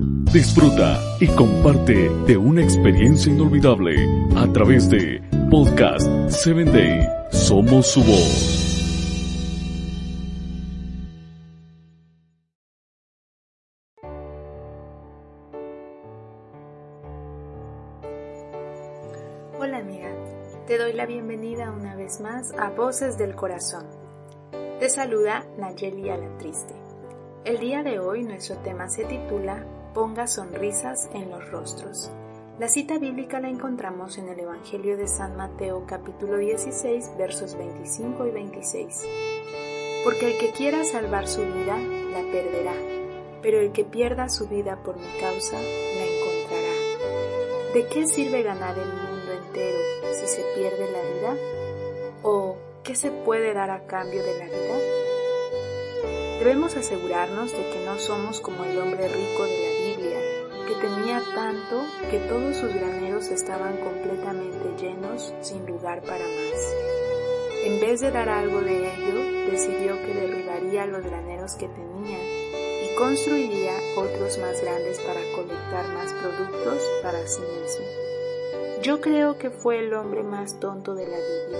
Disfruta y comparte de una experiencia inolvidable a través de Podcast 7 Day. Somos su voz. Hola amiga, te doy la bienvenida una vez más a Voces del Corazón. Te saluda Nayeli Alatriste. El día de hoy nuestro tema se titula Ponga sonrisas en los rostros. La cita bíblica la encontramos en el Evangelio de San Mateo capítulo 16 versos 25 y 26. Porque el que quiera salvar su vida, la perderá, pero el que pierda su vida por mi causa, la encontrará. ¿De qué sirve ganar el mundo entero si se pierde la vida? ¿O qué se puede dar a cambio de la vida? Debemos asegurarnos de que no somos como el hombre rico de la Biblia, que tenía tanto que todos sus graneros estaban completamente llenos sin lugar para más. En vez de dar algo de ello, decidió que derribaría los graneros que tenía y construiría otros más grandes para colectar más productos para sí mismo. Yo creo que fue el hombre más tonto de la Biblia.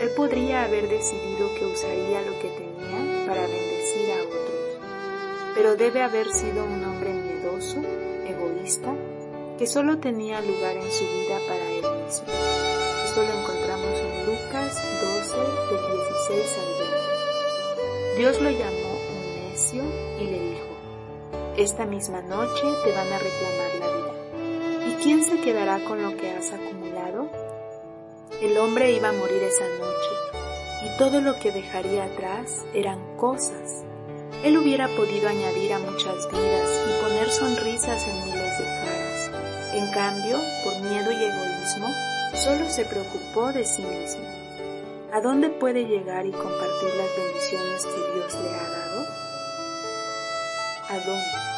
Él podría haber decidido que usaría lo que tenía para bendecir a otros, pero debe haber sido un hombre miedoso, egoísta, que solo tenía lugar en su vida para él mismo. Esto lo encontramos en Lucas 12, del 16 al 20. Dios lo llamó un necio y le dijo, esta misma noche te van a reclamar la vida. ¿Y quién se quedará con lo que has acumulado? El hombre iba a morir esa noche y todo lo que dejaría atrás eran cosas. Él hubiera podido añadir a muchas vidas y poner sonrisas en miles de caras. En cambio, por miedo y egoísmo, solo se preocupó de sí mismo. ¿A dónde puede llegar y compartir las bendiciones que Dios le ha dado? ¿A dónde?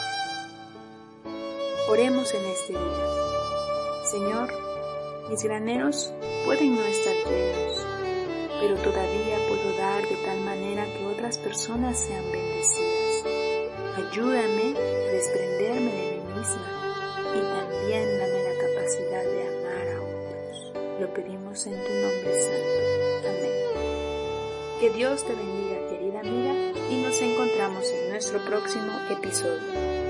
Oremos en este día. Señor, mis graneros pueden no estar llenos, pero todavía puedo dar de tal manera que otras personas sean bendecidas. Ayúdame a desprenderme de mí misma y también dame la capacidad de amar a otros. Lo pedimos en tu nombre santo. Amén. Que Dios te bendiga, querida amiga, y nos encontramos en nuestro próximo episodio.